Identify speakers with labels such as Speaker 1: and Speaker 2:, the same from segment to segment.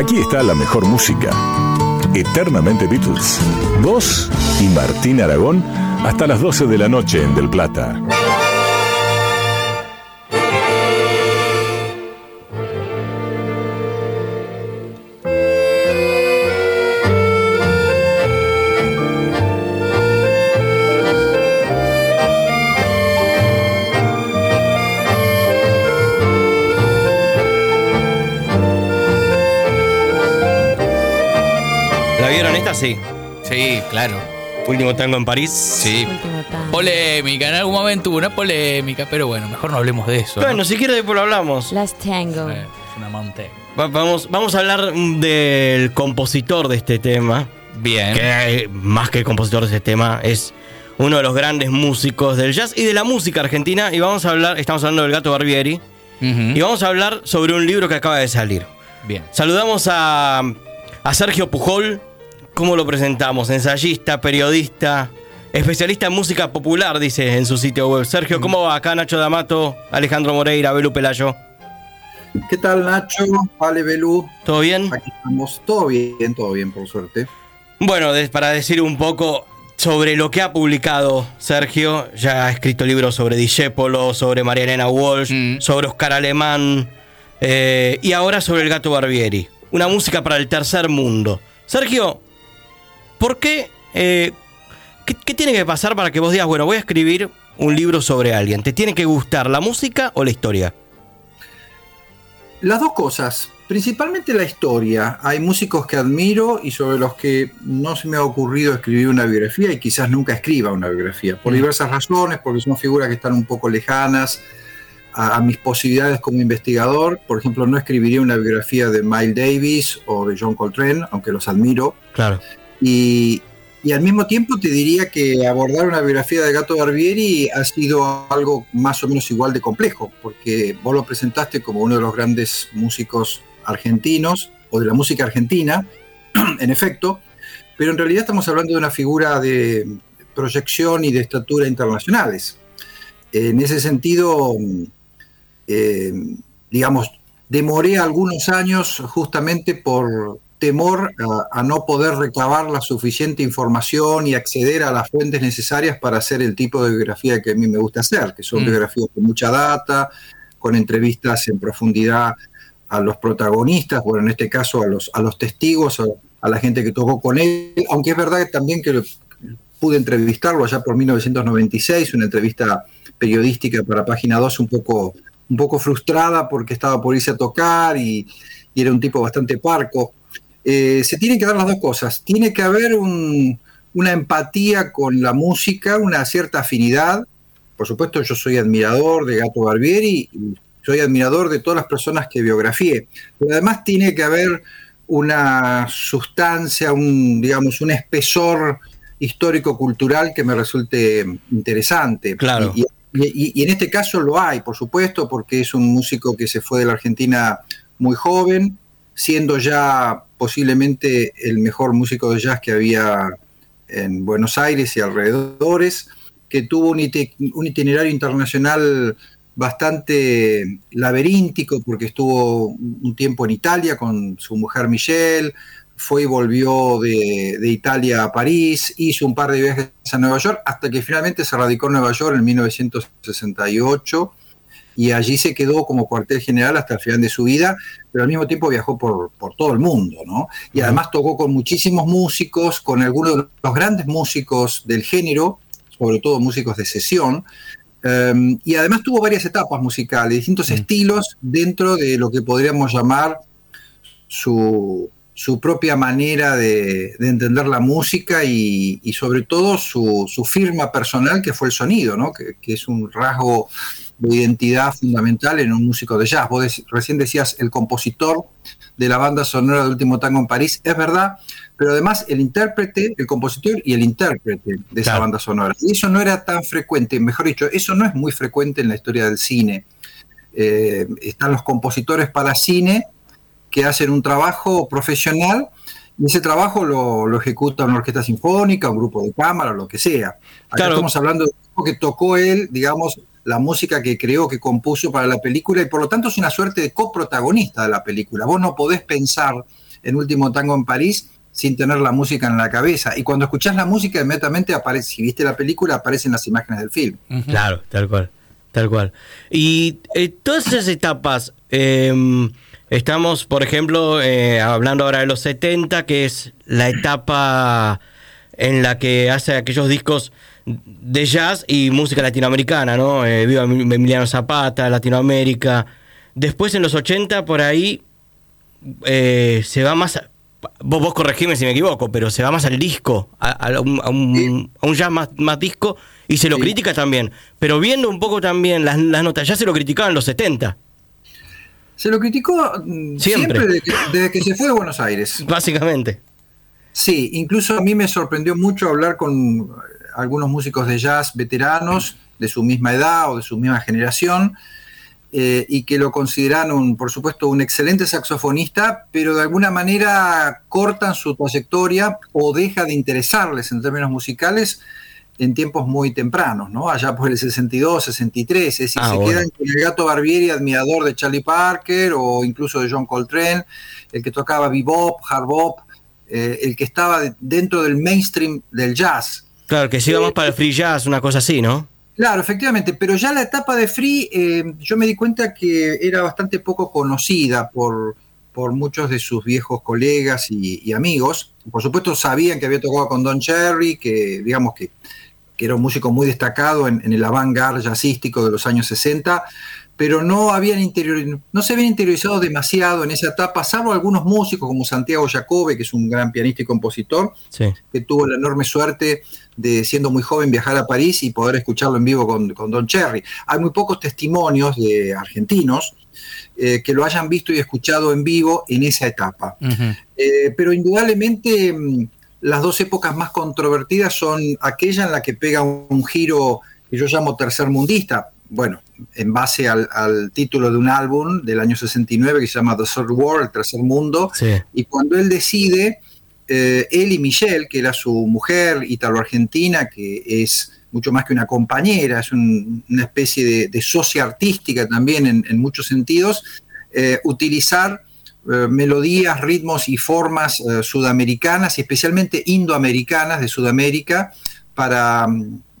Speaker 1: Aquí está la mejor música. Eternamente Beatles. Vos y Martín Aragón hasta las 12 de la noche en Del Plata.
Speaker 2: Sí.
Speaker 3: Sí, claro.
Speaker 2: Último tango en París.
Speaker 3: Sí. Polémica, en algún momento hubo una polémica, pero bueno, mejor no hablemos de eso.
Speaker 2: Bueno, si quieres después lo hablamos.
Speaker 4: Las Tango.
Speaker 3: Eh, es una monte.
Speaker 2: vamos, vamos a hablar del compositor de este tema.
Speaker 3: Bien.
Speaker 2: Que más que el compositor de este tema es uno de los grandes músicos del jazz y de la música argentina. Y vamos a hablar, estamos hablando del gato Barbieri. Y vamos a hablar sobre un libro que acaba de salir.
Speaker 3: Bien.
Speaker 2: Saludamos a, a Sergio Pujol, ¿Cómo lo presentamos? Ensayista, periodista, especialista en música popular, dice en su sitio web. Sergio, ¿cómo va? Acá Nacho D'Amato, Alejandro Moreira, Belú Pelayo.
Speaker 5: ¿Qué tal Nacho? Vale, Belú.
Speaker 2: ¿Todo bien?
Speaker 5: Aquí estamos. Todo bien, todo bien, por suerte.
Speaker 2: Bueno, para decir un poco sobre lo que ha publicado Sergio, ya ha escrito libros sobre Discepolo, sobre María Elena Walsh, mm. sobre Oscar Alemán eh, y ahora sobre el gato Barbieri. Una música para el tercer mundo. Sergio, ¿Por qué, eh, qué, tiene que pasar para que vos digas, bueno, voy a escribir un libro sobre alguien? ¿Te tiene que gustar la música o la historia?
Speaker 5: Las dos cosas. Principalmente la historia. Hay músicos que admiro y sobre los que no se me ha ocurrido escribir una biografía y quizás nunca escriba una biografía, por mm. diversas razones, porque son figuras que están un poco lejanas a, a, mis posibilidades como investigador. Por ejemplo, no escribiría una biografía de Miles Davis o de John Coltrane, aunque los admiro.
Speaker 2: Claro.
Speaker 5: Y, al mismo tiempo te diría que abordar una biografía de Gato Barbieri ha sido algo más o menos igual de complejo, porque vos lo presentaste como uno de los grandes músicos argentinos, o de la música argentina, en efecto, pero en realidad estamos hablando de una figura de proyección y de estatura internacionales. En ese sentido, eh, digamos, demoré algunos años justamente por temor a, no poder recabar la suficiente información y acceder a las fuentes necesarias para hacer el tipo de biografía que a mí me gusta hacer, que son mm. biografías con mucha data, con entrevistas en profundidad a los protagonistas, bueno, en este caso a los, a los testigos, a, la gente que tocó con él, aunque es verdad también que pude entrevistarlo allá por 1996, una entrevista periodística para Página 2 un poco, un poco frustrada porque estaba por irse a tocar y, y era un tipo bastante parco. Eh, se tienen que dar las dos cosas. Tiene que haber una empatía con la música, una cierta afinidad. Por supuesto, yo soy admirador de Gato Barbieri y soy admirador de todas las personas que biografié. Pero además tiene que haber una sustancia, un, digamos, un espesor histórico-cultural que me resulte interesante.
Speaker 2: Claro.
Speaker 5: Y, y, en este caso lo hay, por supuesto, porque es un músico que se fue de la Argentina muy joven, siendo ya posiblemente el mejor músico de jazz que había en Buenos Aires y alrededores, que tuvo un, itinerario internacional bastante laberíntico porque estuvo un tiempo en Italia con su mujer Michelle, fue y volvió de, de, Italia a París, hizo un par de viajes a Nueva York, hasta que finalmente se radicó en Nueva York en 1968 y allí se quedó como cuartel general hasta el final de su vida, pero al mismo tiempo viajó por, todo el mundo, ¿no? Y además tocó con muchísimos músicos, con algunos de los grandes músicos del género, sobre todo músicos de sesión, em, y además tuvo varias etapas musicales, distintos estilos dentro de lo que podríamos llamar su, propia manera de, entender la música y, sobre todo su, firma personal que fue el sonido, ¿no? que, que es un rasgo de identidad fundamental en un músico de jazz. Vos recién decías el compositor de la banda sonora del último tango en París, es verdad, pero además el intérprete, el compositor y el intérprete de esa banda sonora. Y eso no era tan frecuente, mejor dicho, eso no es muy frecuente en la historia del cine. Eh, están los compositores para cine que hacen un trabajo profesional y ese trabajo lo, ejecuta una orquesta sinfónica, un grupo de cámara, lo que sea. Acá estamos hablando de algo que tocó él, digamos, la música que creó, que compuso para la película y por lo tanto es una suerte de coprotagonista de la película. Vos no podés pensar en Último Tango en París sin tener la música en la cabeza. Y cuando escuchás la música, inmediatamente aparece, si viste la película, aparecen las imágenes del film.
Speaker 2: Claro, tal cual, tal cual. Y eh, todas esas etapas, em, estamos, por ejemplo, eh, hablando ahora de los 70, que es la etapa en la que hace aquellos discos de jazz y música latinoamericana, ¿no? Eh, viva Emiliano Zapata, Latinoamérica. Después en los 80 por ahí se va más vos, vos corregime si me equivoco, pero se va más al disco, a, un, jazz más, más, disco, y se lo critica también. Pero viendo un poco también las, notas, ya se lo criticaban en los 70.
Speaker 5: Se lo criticó mm, siempre, desde, que, se fue de Buenos Aires.
Speaker 2: Básicamente.
Speaker 5: Sí, incluso a mí me sorprendió mucho hablar con algunos músicos de jazz veteranos de su misma edad o de su misma generación, eh, y que lo consideran, un, por supuesto, un excelente saxofonista, pero de alguna manera cortan su trayectoria o deja de interesarles en términos musicales en tiempos muy tempranos, ¿no? Allá por el 62, 63, es decir, ah, se quedan con el gato Barbieri, admirador de Charlie Parker o incluso de John Coltrane, el que tocaba bebop, hard bop, eh, el que estaba dentro del mainstream del jazz.
Speaker 2: Claro, que si vamos para el free jazz, una cosa así, ¿no?
Speaker 5: Claro, efectivamente, pero ya la etapa de Free eh, yo me di cuenta que era bastante poco conocida por, por muchos de sus viejos colegas y, amigos. Por supuesto sabían que había tocado con Don Cherry, que digamos que, era un músico muy destacado en, en el avant-garde jazzístico de los años 60, pero no, habían interior, no se habían interiorizado demasiado en esa etapa, salvo algunos músicos como Santiago Jacobe, que es un gran pianista y compositor, que tuvo la enorme suerte de, siendo muy joven, viajar a París y poder escucharlo en vivo con, Don Cherry. Hay muy pocos testimonios de argentinos eh, que lo hayan visto y escuchado en vivo en esa etapa. Eh, pero indudablemente mm, las dos épocas más controvertidas son aquella en la que pega un giro que yo llamo tercermundista, bueno, en base al, título de un álbum del año 69 que se llama The Third World, el tercer mundo, y cuando él decide, eh, él y Michelle, que era su mujer italo-argentina, que es mucho más que una compañera, es una especie de, socia artística también en, muchos sentidos, eh, utilizar eh, melodías, ritmos y formas sudamericanas y especialmente indoamericanas de Sudamérica para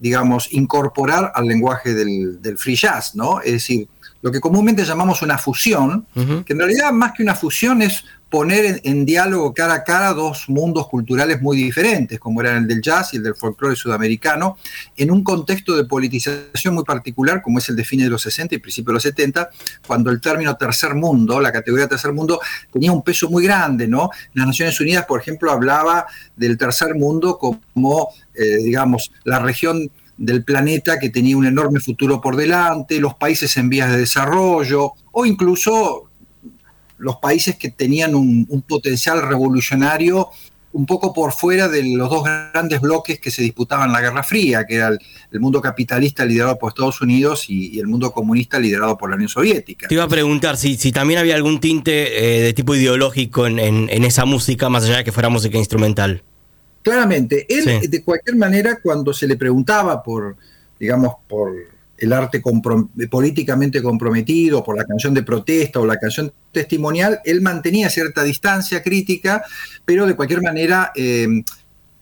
Speaker 5: digamos, incorporar al lenguaje del, free jazz, ¿no? Es decir, lo que comúnmente llamamos una fusión, que en realidad más que una fusión es poner en, diálogo cara a cara dos mundos culturales muy diferentes, como eran el del jazz y el del folclore sudamericano, en un contexto de politización muy particular, como es el de fines de los 60 y principios de los 70, cuando el término tercer mundo, la categoría tercer mundo, tenía un peso muy grande, ¿no? Las Naciones Unidas, por ejemplo, hablaba del tercer mundo como, eh, digamos, la región del planeta que tenía un enorme futuro por delante, los países en vías de desarrollo o incluso los países que tenían un, potencial revolucionario un poco por fuera de los dos grandes bloques que se disputaban la Guerra Fría, que era el, mundo capitalista liderado por Estados Unidos y, el mundo comunista liderado por la Unión Soviética.
Speaker 2: Te iba a preguntar si, si también había algún tinte eh, de tipo ideológico en, esa música, más allá de que fuera música instrumental.
Speaker 5: Claramente, él de cualquier manera cuando se le preguntaba por, digamos, por el arte políticamente comprometido, por la canción de protesta o la canción testimonial, él mantenía cierta distancia crítica, pero de cualquier manera em,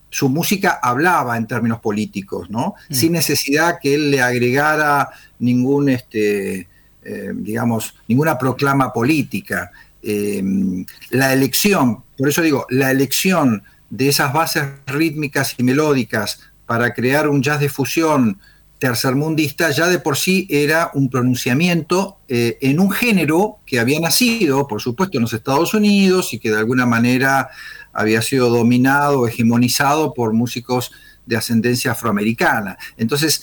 Speaker 5: su música hablaba en términos políticos, ¿no? Mm. Sin necesidad que él le agregara ningún, este, em, digamos, ninguna proclama política. Em, la elección, por eso digo, la elección de esas bases rítmicas y melódicas para crear un jazz de fusión tercermundista ya de por sí era un pronunciamiento eh, en un género que había nacido, por supuesto, en los Estados Unidos y que de alguna manera había sido dominado, hegemonizado por músicos de ascendencia afroamericana. Entonces,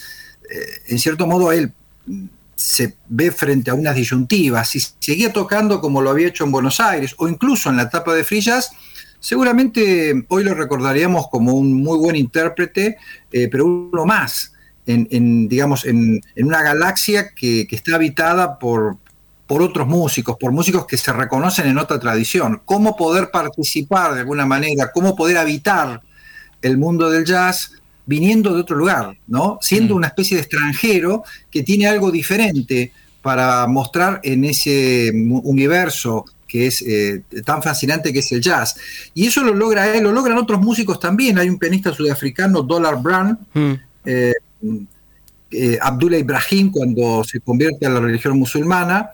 Speaker 5: eh, en cierto modo, él se ve frente a unas disyuntivas. Si seguía tocando como lo había hecho en Buenos Aires o incluso en la etapa de Frillas, seguramente hoy lo recordaríamos como un muy buen intérprete, eh, pero uno más en, digamos, en, una galaxia que, está habitada por, por otros músicos, por músicos que se reconocen en otra tradición. ¿Cómo poder participar de alguna manera? ¿Cómo poder habitar el mundo del jazz viniendo de otro lugar, ¿no? Siendo mm. una especie de extranjero que tiene algo diferente para mostrar en ese universo que es eh, tan fascinante que es el jazz. Y eso lo logra él, lo logran otros músicos también. Hay un pianista sudafricano, Dollar Brand, mm. eh, Abdullah Ibrahim, cuando se convierte a la religión musulmana,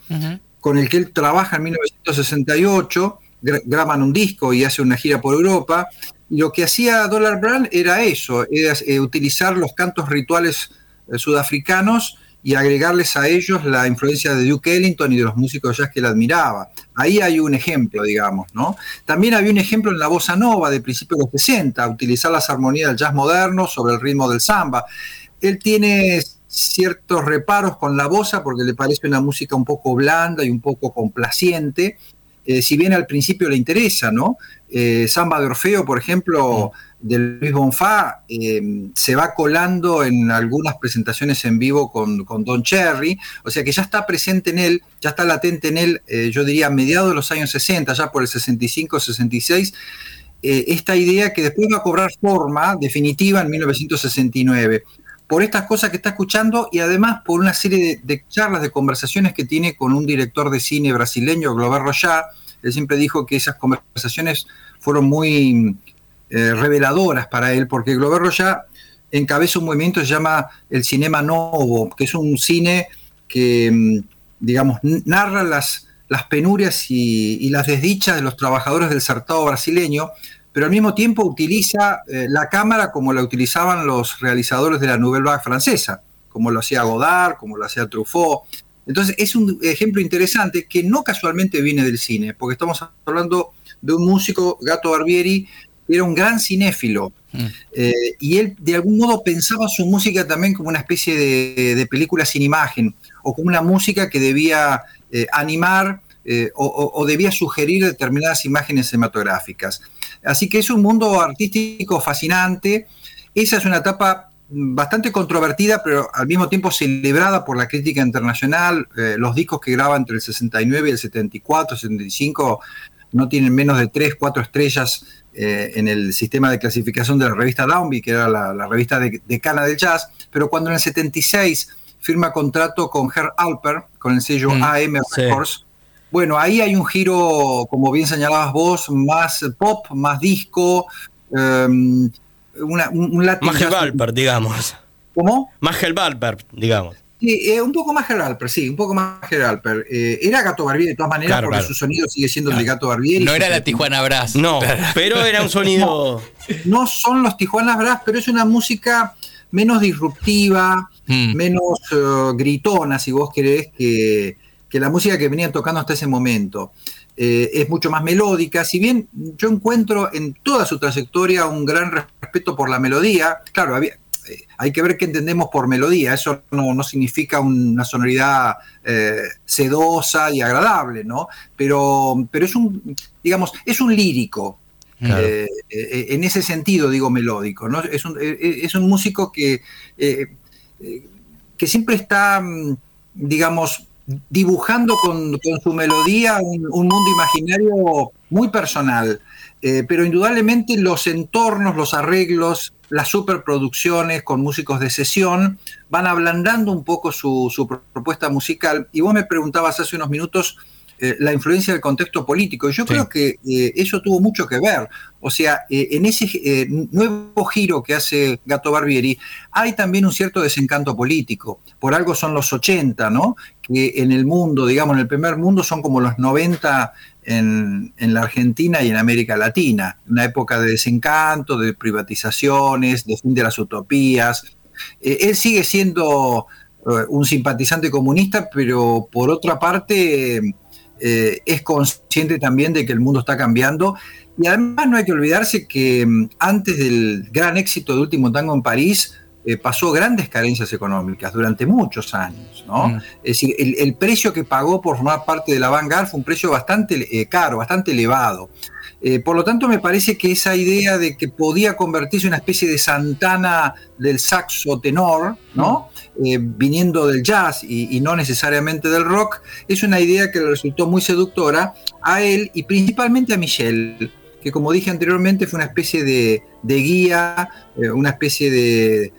Speaker 5: con el que él trabaja en 1968, graban un disco y hace una gira por Europa. Y lo que hacía Dollar Brand era eso, era utilizar los cantos rituales sudafricanos y agregarles a ellos la influencia de Duke Ellington y de los músicos jazz que él admiraba. Ahí hay un ejemplo, digamos, ¿no? También había un ejemplo en la bossa nova de principios de los 60, utilizar las armonías del jazz moderno sobre el ritmo del samba. Él tiene ciertos reparos con la bossa porque le parece una música un poco blanda y un poco complaciente, eh, si bien al principio le interesa, ¿no? Eh, samba de Orfeo, por ejemplo, de Luis Bonfá eh, se va colando en algunas presentaciones en vivo con, Don Cherry, o sea que ya está presente en él, ya está latente en él, eh, yo diría a mediados de los años 60, ya por el 65, 66, eh, esta idea que después va a cobrar forma definitiva en 1969 por estas cosas que está escuchando y además por una serie de, charlas, de conversaciones que tiene con un director de cine brasileño, Glover Rochá. Él siempre dijo que esas conversaciones fueron muy eh, reveladoras para él, porque Glover ya encabeza un movimiento que se llama el Cinema Novo, que es un cine que, mm, digamos, narra las, las penurias y, las desdichas de los trabajadores del certado brasileño, pero al mismo tiempo utiliza eh, la cámara como la utilizaban los realizadores de la Nouvelle Vague francesa, como lo hacía Godard, como lo hacía Truffaut. Entonces es un ejemplo interesante que no casualmente viene del cine, porque estamos hablando de un músico, Gato Barbieri, era un gran cinéfilo. Mm. Eh, y él de algún modo pensaba su música también como una especie de, película sin imagen, o como una música que debía eh, animar eh, o, debía sugerir determinadas imágenes cinematográficas. Así que es un mundo artístico fascinante. Esa es una etapa bastante controvertida, pero al mismo tiempo celebrada por la crítica internacional. los discos que graba entre el 69 y el 74, 75 no tienen menos de 3, 4 estrellas eh, en el sistema de clasificación de la revista Downbeat, que era la, revista de, de, cana del jazz, pero cuando en el 76 firma contrato con Herr Alper, con el sello mm, AM Records, bueno, ahí hay un giro, como bien señalabas vos, más pop, más disco, um, una, un,
Speaker 2: Más Alper, digamos.
Speaker 5: ¿Cómo?
Speaker 2: Más Alper, digamos.
Speaker 5: Sí, eh, un poco más Geralper, sí, un poco más Geralper. Eh, era Gato Barbieri de todas maneras, porque su sonido sigue siendo el de Gato Barbieri.
Speaker 3: No era la Tijuana Brass.
Speaker 2: No, pero era un sonido.
Speaker 5: No, son los Tijuana Brass, pero es una música menos disruptiva, hmm. menos eh, gritona, si vos querés, que, la música que venían tocando hasta ese momento. es mucho más melódica, si bien yo encuentro en toda su trayectoria un gran respeto por la melodía, claro, había, hay que ver qué entendemos por melodía. Eso no, significa una sonoridad eh, sedosa y agradable, ¿no? Pero, pero es un, digamos, es un lírico. Eh, eh, en ese sentido digo melódico, ¿no? Es un, es un músico que, que siempre está, mm, digamos, dibujando con, su melodía un, un, mundo imaginario muy personal. Pero indudablemente los entornos, los arreglos, las superproducciones con músicos de sesión van ablandando un poco su, propuesta musical. Y vos me preguntabas hace unos minutos eh, la influencia del contexto político. Y yo creo que eh, eso tuvo mucho que ver. O sea, eh, en ese nuevo giro que hace Gato Barbieri, hay también un cierto desencanto político. Por algo son los 80, ¿no? Que en el mundo, digamos, en el primer mundo son como los 90 en, la Argentina y en América Latina, una época de desencanto, de privatizaciones, de fin de las utopías. Él sigue siendo un simpatizante comunista, pero por otra parte eh, es consciente también de que el mundo está cambiando. Y además no hay que olvidarse que mm, antes del gran éxito de Último Tango en París, eh, pasó grandes carencias económicas durante muchos años. ¿no? Mm. Es decir, el, precio que pagó por formar parte de la Vanguard fue un precio bastante eh, caro, bastante elevado. Eh, por lo tanto, me parece que esa idea de que podía convertirse en una especie de Santana del saxo tenor, ¿no? Mm. viniendo del jazz y, no necesariamente del rock, es una idea que le resultó muy seductora a él y principalmente a Michel, que como dije anteriormente fue una especie de guía, una especie de,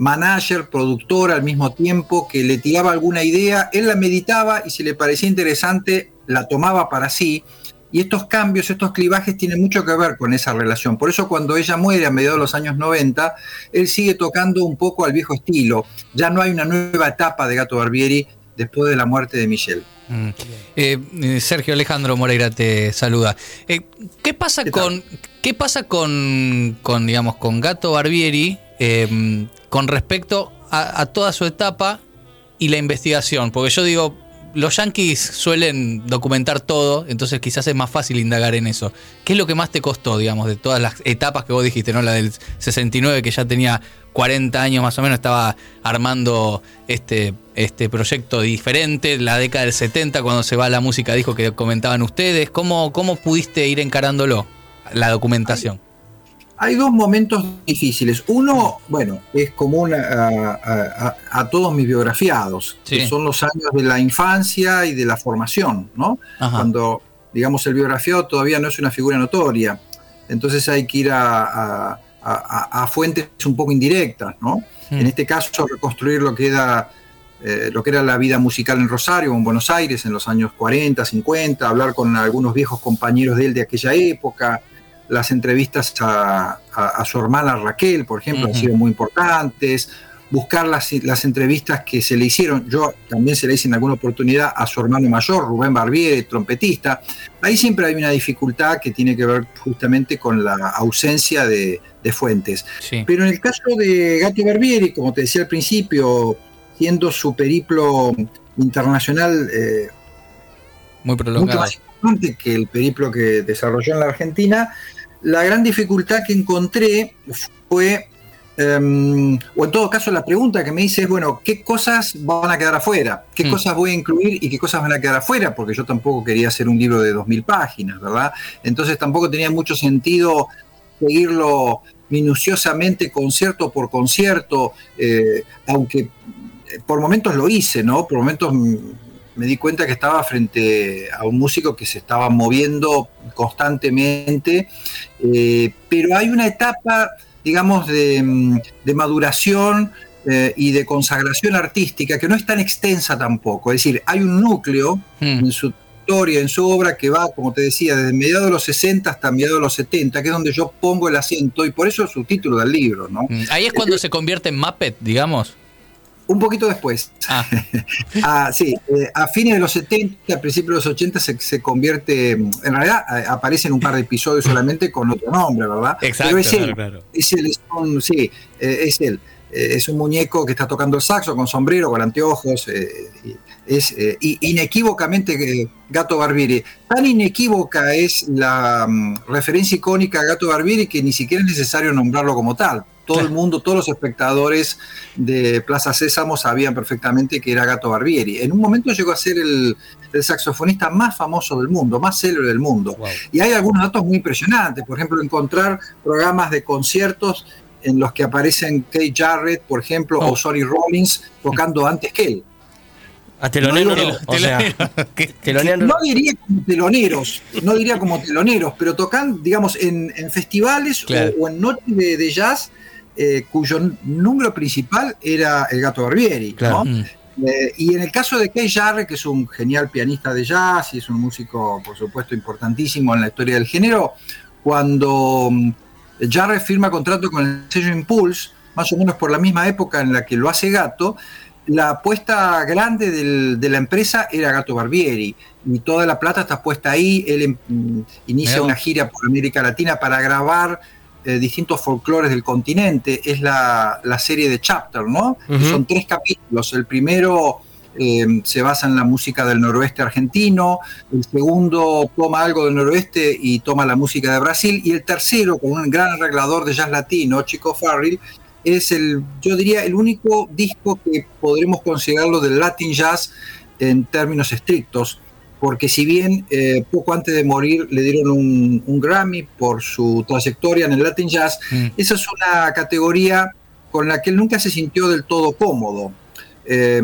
Speaker 5: manager, productor al mismo tiempo, que le tiraba alguna idea, él la meditaba y si le parecía interesante, la tomaba para sí. Y estos cambios, estos clivajes tienen mucho que ver con esa relación. Por eso cuando ella muere a mediados de los años 90, él sigue tocando un poco al viejo estilo. Ya no hay una nueva etapa de Gato Barbieri después de la muerte de Michelle.
Speaker 4: Mm. Eh, eh, Sergio Alejandro Moreira te saluda. Eh, ¿Qué pasa con qué pasa con, con digamos con Gato Barbieri con respecto a, toda su etapa y la investigación? Porque yo digo, los yankees suelen documentar todo, entonces quizás es más fácil indagar en eso. ¿Qué es lo que más te costó, digamos, de todas las etapas que vos dijiste, ¿no? La del 69, que ya tenía 40 años más o menos, estaba armando este, este proyecto diferente, la década del 70, cuando se va la música, dijo que comentaban ustedes. ¿Cómo, cómo pudiste ir encarándolo, la documentación?
Speaker 5: Hay dos momentos difíciles. Uno, bueno, es común a, todos mis biografiados, que son los años de la infancia y de la formación, ¿no? Cuando, digamos, el biografiado todavía no es una figura notoria. Entonces hay que ir a, fuentes un poco indirectas, ¿no? Hmm. En este caso, reconstruir lo que era eh, lo que era la vida musical en Rosario, en Buenos Aires, en los años 40, 50, hablar con algunos viejos compañeros de él de aquella época, las entrevistas a, su hermana Raquel, por ejemplo, han sido muy importantes. Buscar las, las, entrevistas que se le hicieron, yo también se le hice en alguna oportunidad a su hermano mayor, Rubén Barbieri, trompetista. Ahí siempre hay una dificultad que tiene que ver justamente con la ausencia de, fuentes. Pero en el caso de Gato Barbieri, como te decía al principio, siendo su periplo internacional eh,
Speaker 4: muy prolongado.
Speaker 5: Mucho más importante que el periplo que desarrolló en la Argentina, la gran dificultad que encontré fue, em, o en todo caso la pregunta que me hice es, bueno, ¿qué cosas van a quedar afuera? ¿Qué mm. cosas voy a incluir y qué cosas van a quedar afuera? Porque yo tampoco quería hacer un libro de 2.000 páginas, ¿verdad? Entonces tampoco tenía mucho sentido seguirlo minuciosamente concierto por concierto, eh, aunque por momentos lo hice, ¿no? Por momentos me di cuenta que estaba frente a un músico que se estaba moviendo constantemente, eh, pero hay una etapa, digamos, de, mm, maduración eh, y de consagración artística que no es tan extensa tampoco. Es decir, hay un núcleo hmm. en su historia, en su obra, que va, como te decía, desde mediados de los 60 hasta mediados de los 70, que es donde yo pongo el acento, y por eso es su título del libro. ¿no?
Speaker 4: Hmm. Ahí es cuando se convierte en Muppet, digamos.
Speaker 5: Un poquito después. Ah. ah sí, eh, a fines de los 70, a principios de los 80 se, convierte, en realidad aparece en un par de episodios solamente con otro nombre, ¿verdad?
Speaker 4: Exacto, Pero
Speaker 5: es él, es él, es un, sí, eh, es él. Eh, es un muñeco que está tocando el saxo con sombrero, con anteojos, es inequívocamente Gato Barbieri. Tan inequívoca es la mm, referencia icónica a Gato Barbieri que ni siquiera es necesario nombrarlo como tal todo el mundo, todos los espectadores de Plaza Sésamo sabían perfectamente que era Gato Barbieri. En un momento llegó a ser el, saxofonista más famoso del mundo, más célebre del mundo. Y hay algunos datos muy impresionantes, por ejemplo, encontrar programas de conciertos en los que aparecen Kate Jarrett, por ejemplo, o oh. Sonny Rollins tocando antes que él.
Speaker 2: A telonero,
Speaker 5: no, no diría como teloneros, no diría como teloneros, pero tocan, digamos, en, festivales o, en noches de, jazz eh, cuyo número principal era el Gato Barbieri. Mm. Eh, y en el caso de Kay Jarre, que es un genial pianista de jazz y es un músico, por supuesto, importantísimo en la historia del género, cuando mm, Jarre firma contrato con el sello Impulse, más o menos por la misma época en la que lo hace Gato, la apuesta grande de la empresa era Gato Barbieri y toda la plata está puesta ahí. Él mm, inicia una gira por América Latina para grabar eh, distintos folclores del continente, es la, serie de Chapter, ¿no? Son tres capítulos. El primero eh, se basa en la música del noroeste argentino, el segundo toma algo del noroeste y toma la música de Brasil, y el tercero, con un gran arreglador de jazz latino, Chico Farrell, es el, yo diría, el único disco que podremos considerarlo del Latin Jazz en términos estrictos porque si bien eh, poco antes de morir le dieron un, Grammy por su trayectoria en el Latin Jazz, mm. esa es una categoría con la que él nunca se sintió del todo cómodo. Eh,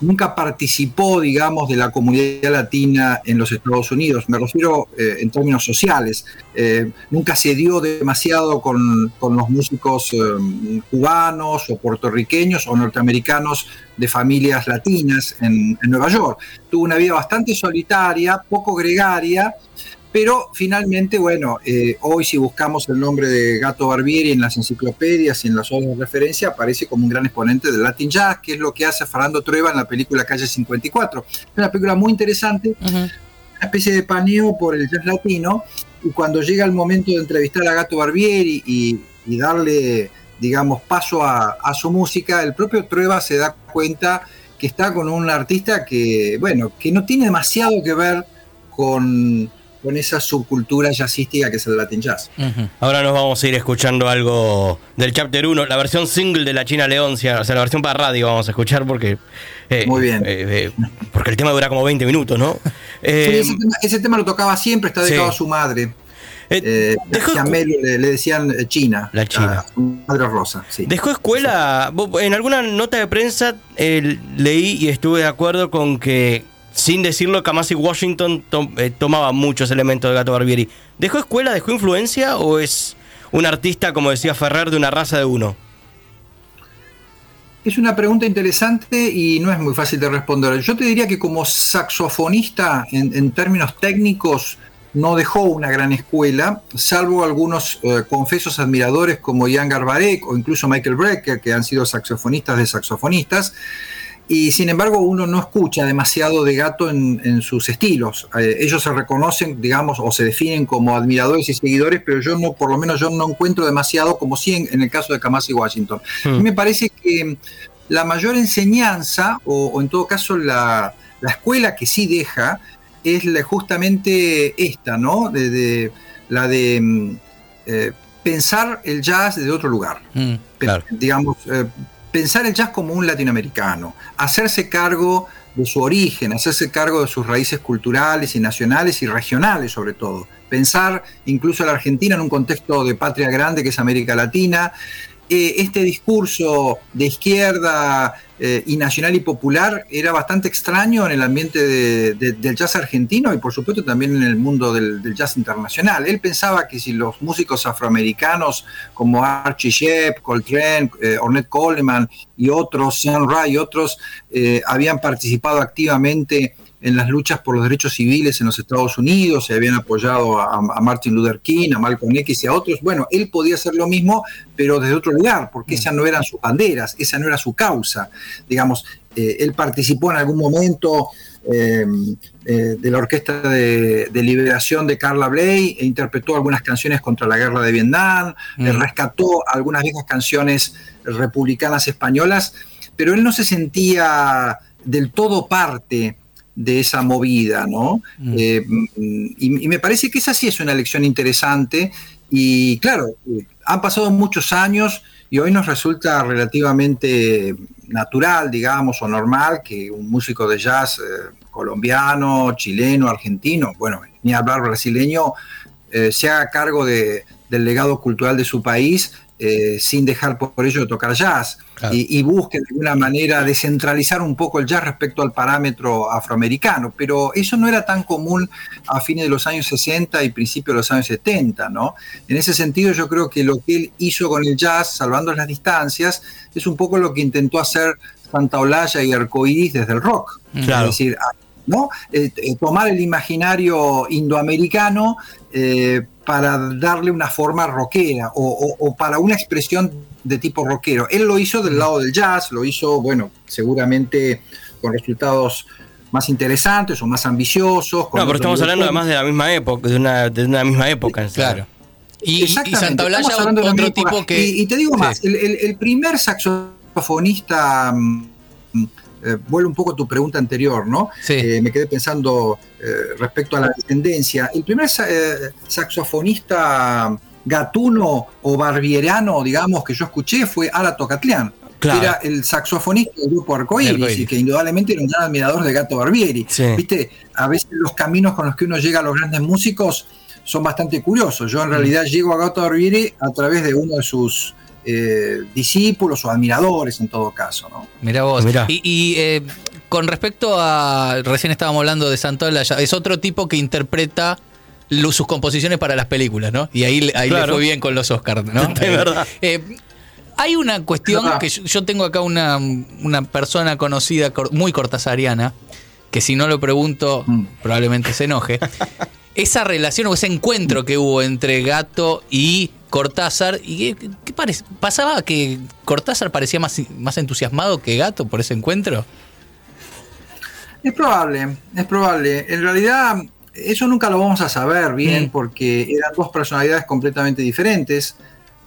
Speaker 5: nunca participó, digamos, de la comunidad latina en los Estados Unidos. Me refiero eh, en términos sociales. Eh, nunca se dio demasiado con, los músicos cubanos o puertorriqueños o norteamericanos de familias latinas en Nueva York. Tuvo una vida bastante solitaria, poco gregaria, pero finalmente, bueno, eh, hoy si buscamos el nombre de Gato Barbieri en las enciclopedias y en las obras de referencia, aparece como un gran exponente del Latin Jazz, que es lo que hace Fernando Trueba en la película Calle 54. Es una película muy interesante, una especie de paneo por el jazz latino, y cuando llega el momento de entrevistar a Gato Barbieri y, darle, digamos, paso a, a su música, el propio Trueba se da cuenta que está con un artista que, bueno, que no tiene demasiado que ver con con esa subcultura jazzística que es el Latin Jazz.
Speaker 2: Ahora nos vamos a ir escuchando algo del Chapter 1, la versión single de la China Leoncia, o sea, la versión para radio vamos a escuchar porque...
Speaker 5: Eh, Muy bien.
Speaker 2: Eh, eh, porque el tema dura como 20 minutos, ¿no?
Speaker 5: ese, tema, lo tocaba siempre, está dedicado a su madre. Eh, le, decían China.
Speaker 2: La China.
Speaker 5: Madre Rosa,
Speaker 2: Dejó escuela. En alguna nota de prensa leí y estuve de acuerdo con que sin decirlo, Kamasi Washington eh, tomaba muchos elementos de Gato Barbieri. ¿Dejó escuela, dejó influencia o es un artista, como decía Ferrer, de una raza de uno?
Speaker 5: Es una pregunta interesante y no es muy fácil de responder. Yo te diría que como saxofonista, en, términos técnicos, no dejó una gran escuela, salvo algunos eh, confesos admiradores como Jan Garbarek o incluso Michael Brecker, que han sido saxofonistas de saxofonistas y sin embargo uno no escucha demasiado de gato en, sus estilos. Eh, ellos se reconocen, digamos, o se definen como admiradores y seguidores, pero yo no, por lo menos yo no encuentro demasiado, como sí en, el caso de Kamasi Washington. Hmm. me parece que la mayor enseñanza, o, en todo caso la, escuela que sí deja, es justamente esta, ¿no? De, la de mm, eh, pensar el jazz de otro lugar. Hmm, claro. Digamos, eh, pensar el jazz como un latinoamericano, hacerse cargo de su origen, hacerse cargo de sus raíces culturales y nacionales y regionales sobre todo. Pensar incluso a la Argentina en un contexto de patria grande que es América Latina, eh, este discurso de izquierda eh, y nacional y popular era bastante extraño en el ambiente del jazz argentino y por supuesto también en el mundo del, jazz internacional. Él pensaba que si los músicos afroamericanos como Archie Shepp, Coltrane, eh, Ornette Coleman y otros, Sean Ray y otros, habían participado activamente en las luchas por los derechos civiles en los Estados Unidos, se habían apoyado a, Martin Luther King, a Malcolm X y a otros. Bueno, él podía hacer lo mismo, pero desde otro lugar, porque esas no eran sus banderas, esa no era su causa. Digamos, eh, él participó en algún momento eh, eh, de la Orquesta de, Liberación de Carla Bley e interpretó algunas canciones contra la guerra de Vietnam, rescató algunas viejas canciones republicanas españolas, pero él no se sentía del todo parte de esa movida, ¿no? Mm. Eh, y, me parece que esa sí es una lección interesante y claro, han pasado muchos años y hoy nos resulta relativamente natural, digamos, o normal que un músico de jazz eh, colombiano, chileno, argentino, bueno, ni hablar brasileño, eh, se haga cargo de, del legado cultural de su país eh, sin dejar por ello de tocar jazz y, busque de alguna manera descentralizar un poco el jazz respecto al parámetro afroamericano, pero eso no era tan común a fines de los años 60 y principios de los años 70, ¿no? En ese sentido yo creo que lo que él hizo con el jazz, salvando las distancias, es un poco lo que intentó hacer Santa Olaya y Arcoiris desde el rock. Es decir, ¿no? Eh, eh, tomar el imaginario indoamericano eh, para darle una forma rockera o, para una expresión de tipo rockero. Él lo hizo del lado del jazz, lo hizo, bueno, seguramente con resultados más interesantes o más ambiciosos.
Speaker 2: No, pero estamos hablando además de la misma época, de una, de una misma época.
Speaker 4: Claro. Y, y Santa otro tipo que...
Speaker 5: Y, te digo más, el, el, primer saxofonista mm, eh, vuelvo un poco a tu pregunta anterior, ¿no? Eh, me quedé pensando eh, respecto a la descendencia. El primer saxofonista gatuno o barbieriano, digamos, que yo escuché fue Ara Tocatlián. Que era el saxofonista del grupo Arcoíris y que indudablemente era un gran admirador de Gato Barbieri. Viste, a veces los caminos con los que uno llega a los grandes músicos son bastante curiosos. Yo en mm. realidad llego a Gato Barbieri a través de uno de sus eh, discípulos o admiradores en todo caso. ¿no?
Speaker 4: Mira vos. Y, eh, con respecto a, recién estábamos hablando de Santola, es otro tipo que interpreta sus composiciones para las películas, ¿no? Y ahí, ahí le fue bien con los Oscars, ¿no?
Speaker 2: Es verdad.
Speaker 4: hay una cuestión que yo, tengo acá una, una persona conocida, muy cortasariana, que si no lo pregunto, mm. probablemente se enoje. Esa relación o ese encuentro que hubo entre Gato y Cortázar, ¿y qué, ¿Pasaba que Cortázar parecía más, más entusiasmado que Gato por ese encuentro?
Speaker 5: Es probable, es probable. En realidad, eso nunca lo vamos a saber bien mm. porque eran dos personalidades completamente diferentes.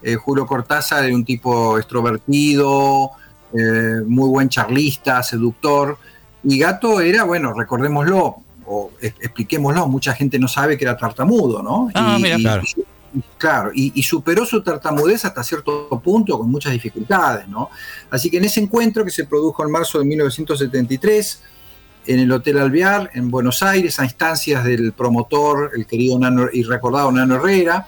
Speaker 5: Eh, Julio Cortázar era un tipo extrovertido, eh, muy buen charlista, seductor y Gato era, bueno, recordémoslo, o expliquémoslo, mucha gente no sabe que era tartamudo, ¿no?
Speaker 4: Ah,
Speaker 5: y,
Speaker 4: claro.
Speaker 5: Claro, y, superó su tartamudez hasta cierto punto con muchas dificultades, ¿no? Así que en ese encuentro que se produjo en marzo de 1973, en el Hotel Alvear, en Buenos Aires, a instancias del promotor, el querido y recordado Nano Herrera,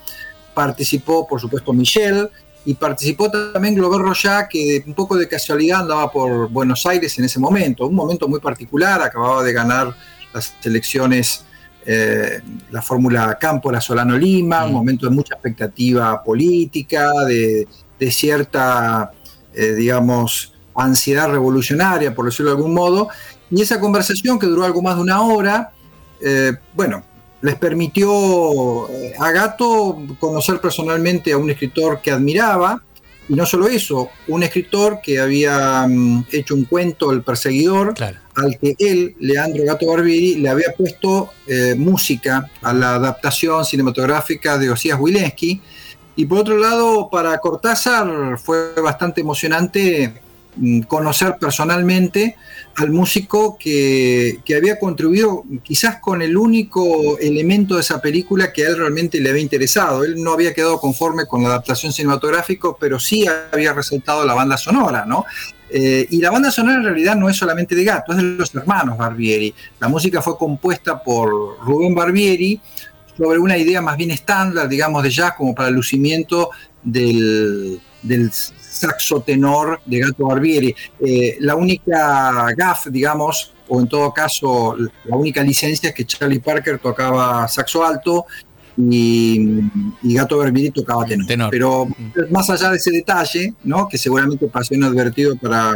Speaker 5: participó, por supuesto, Michelle, y participó también Glover Roya, que un poco de casualidad andaba por Buenos Aires en ese momento, un momento muy particular, acababa de ganar las elecciones, eh, la fórmula Campo, Solano Lima, un mm. momento de mucha expectativa política, de, cierta, eh, digamos, ansiedad revolucionaria, por decirlo de algún modo, y esa conversación que duró algo más de una hora, eh, bueno, les permitió a Gato conocer personalmente a un escritor que admiraba, y no solo eso, un escritor que había mm, hecho un cuento, El Perseguidor, al que él, Leandro Gato Barbieri, le había puesto eh, música a la adaptación cinematográfica de Osías Wilensky. Y por otro lado, para Cortázar fue bastante emocionante mm, conocer personalmente al músico que, había contribuido quizás con el único elemento de esa película que a él realmente le había interesado. Él no había quedado conforme con la adaptación cinematográfica, pero sí había resaltado la banda sonora, ¿no? Eh, y la banda sonora en realidad no es solamente de Gato, es de los hermanos Barbieri. La música fue compuesta por Rubén Barbieri sobre una idea más bien estándar, digamos, de jazz, como para el lucimiento del, del saxo tenor de Gato Barbieri. Eh, la única gaff, digamos, o en todo caso la única licencia es que Charlie Parker tocaba saxo alto y, Gato Barbieri tocaba tenor. Pero más allá de ese detalle, ¿no? que seguramente pasó inadvertido para,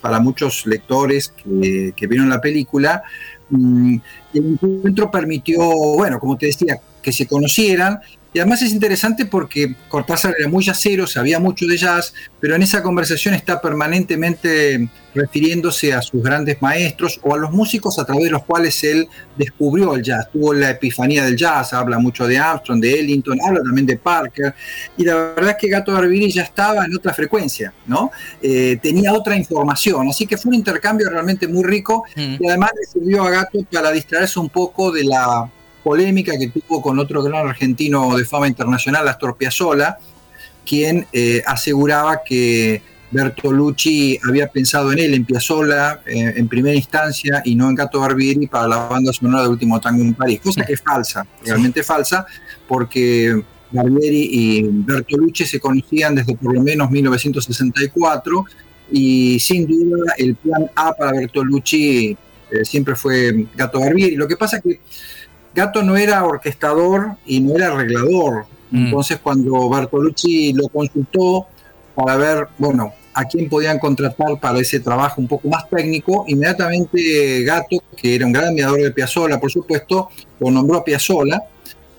Speaker 5: para muchos lectores que, que vieron la película, mm, el encuentro permitió, bueno, como te decía, que se conocieran y además es interesante porque Cortázar era muy jazzero, sabía mucho de jazz, pero en esa conversación está permanentemente refiriéndose a sus grandes maestros o a los músicos a través de los cuales él descubrió el jazz. Tuvo la epifanía del jazz, habla mucho de Armstrong, de Ellington, habla también de Parker. Y la verdad es que Gato Barbieri ya estaba en otra frecuencia, ¿no? Eh, tenía otra información. Así que fue un intercambio realmente muy rico mm. y además le sirvió a Gato para distraerse un poco de la polémica que tuvo con otro gran argentino de fama internacional, Astor Piazzolla, quien eh, aseguraba que Bertolucci había pensado en él, en Piazzolla, eh, en primera instancia, y no en Gato Barbieri para la banda sonora de Último Tango en París, cosa que es falsa, realmente falsa, porque Barbieri y Bertolucci se conocían desde por lo menos 1964, y sin duda el plan A para Bertolucci eh, siempre fue Gato Barbieri. Lo que pasa es que Gato no era orquestador y no era arreglador. Mm. Entonces, cuando Bartolucci lo consultó para ver, bueno, a quién podían contratar para ese trabajo un poco más técnico, inmediatamente Gato, que era un gran admirador de Piazzolla, por supuesto, lo nombró a Piazzolla.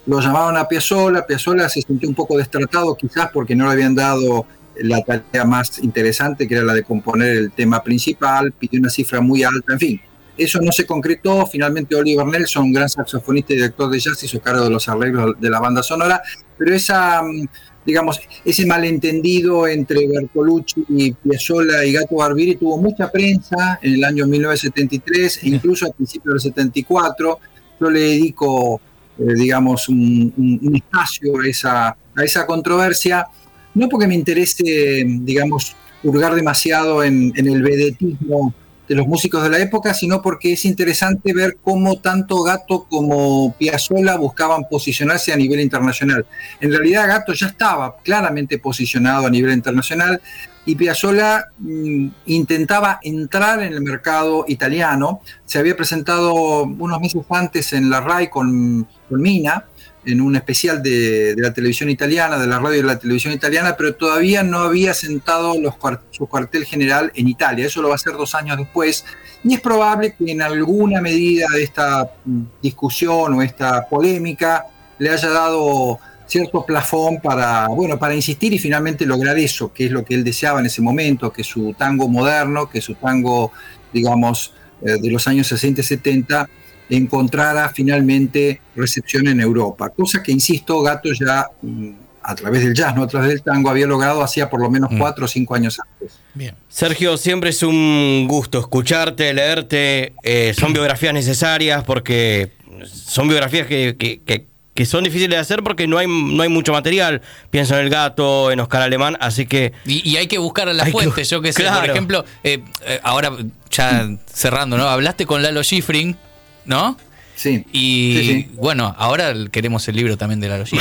Speaker 5: Lo llamaron a Piazzolla. Piazzolla se sintió un poco destratado, quizás porque no le habían dado la tarea más interesante, que era la de componer el tema principal, pidió una cifra muy alta, en fin eso no se concretó. Finalmente Oliver Nelson, un gran saxofonista y director de jazz, hizo cargo de los arreglos de la banda sonora. Pero esa, mm, digamos, ese malentendido entre Bertolucci y Piazzolla y Gato Barbieri tuvo mucha prensa en el año 1973 e incluso a principios del 74. Yo le dedico, eh, digamos, un, espacio a esa, a esa controversia, no porque me interese, digamos, hurgar demasiado en, en el vedetismo de los músicos de la época, sino porque es interesante ver cómo tanto Gato como Piazzolla buscaban posicionarse a nivel internacional. En realidad Gato ya estaba claramente posicionado a nivel internacional y Piazzolla mm, intentaba entrar en el mercado italiano. Se había presentado unos meses antes en la RAI con, con Mina, en un especial de, la televisión italiana, de la radio de la televisión italiana, pero todavía no había sentado su cuartel general en Italia. Eso lo va a hacer dos años después. Y es probable que en alguna medida de esta mm, discusión o esta polémica le haya dado cierto plafón para, bueno, para insistir y finalmente lograr eso, que es lo que él deseaba en ese momento, que su tango moderno, que su tango, digamos, eh, de los años 60 y 70 encontrara finalmente recepción en Europa, cosa que, insisto, Gato ya mm, a través del jazz, no a través del tango, había logrado hacía por lo menos mm. cuatro o cinco años antes.
Speaker 2: Bien. Sergio, siempre es un gusto escucharte, leerte. Eh, son biografías necesarias porque son biografías que, que, son difíciles de hacer porque no hay, no hay mucho material. Pienso en El Gato, en Oscar Alemán, así que...
Speaker 4: Y, hay que buscar a las fuentes, yo que sé. Por ejemplo, eh, eh, ahora ya cerrando, ¿no? Hablaste con Lalo Schifrin ¿no?
Speaker 5: Sí.
Speaker 4: Y bueno, ahora queremos el libro también de Lalo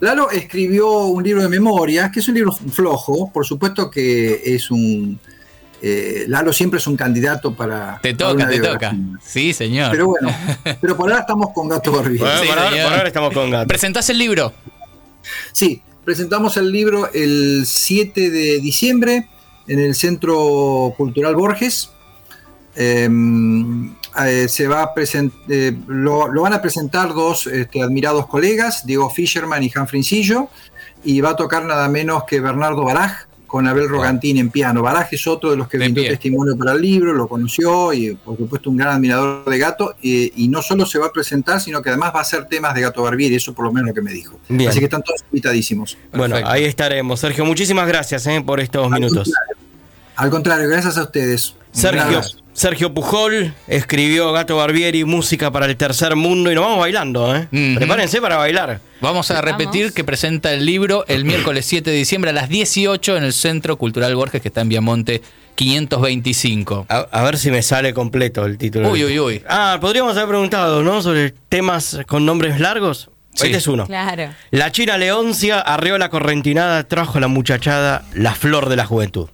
Speaker 5: Lalo escribió un libro de memorias, que es un libro flojo, por supuesto que es un... Eh, Lalo siempre es un candidato para...
Speaker 4: Te toca, te toca. Sí, señor.
Speaker 5: Pero bueno, pero por ahora estamos con Gato Barbie. por,
Speaker 2: ahora, estamos con Gato.
Speaker 4: ¿Presentás el libro?
Speaker 5: Sí, presentamos el libro el 7 de diciembre en el Centro Cultural Borges. Em, eh, se va a eh, lo, van a presentar dos este, admirados colegas, Diego Fisherman y Han Frincillo, y va a tocar nada menos que Bernardo Baraj con Abel Rogantín en piano. Baraj es otro de los que brindó testimonio para el libro, lo conoció y por supuesto un gran admirador de Gato, y no solo se va a presentar, sino que además va a hacer temas de Gato Barbieri, eso por lo menos lo que me dijo. Así que están todos invitadísimos.
Speaker 2: Bueno, ahí estaremos. Sergio, muchísimas gracias eh, por estos minutos.
Speaker 5: al contrario, gracias a ustedes.
Speaker 2: Sergio. Sergio Pujol escribió Gato Barbieri, música para el tercer mundo y nos vamos bailando, ¿eh? Prepárense para bailar.
Speaker 4: Vamos a repetir que presenta el libro el miércoles 7 de diciembre a las 18 en el Centro Cultural Borges que está en Viamonte 525.
Speaker 2: A, ver si me sale completo el título.
Speaker 4: Uy, uy, uy.
Speaker 2: Ah, podríamos haber preguntado, ¿no? Sobre temas con nombres largos. Este es uno.
Speaker 6: Claro.
Speaker 2: La China Leoncia arreó la correntinada, trajo la muchachada, la flor de la juventud.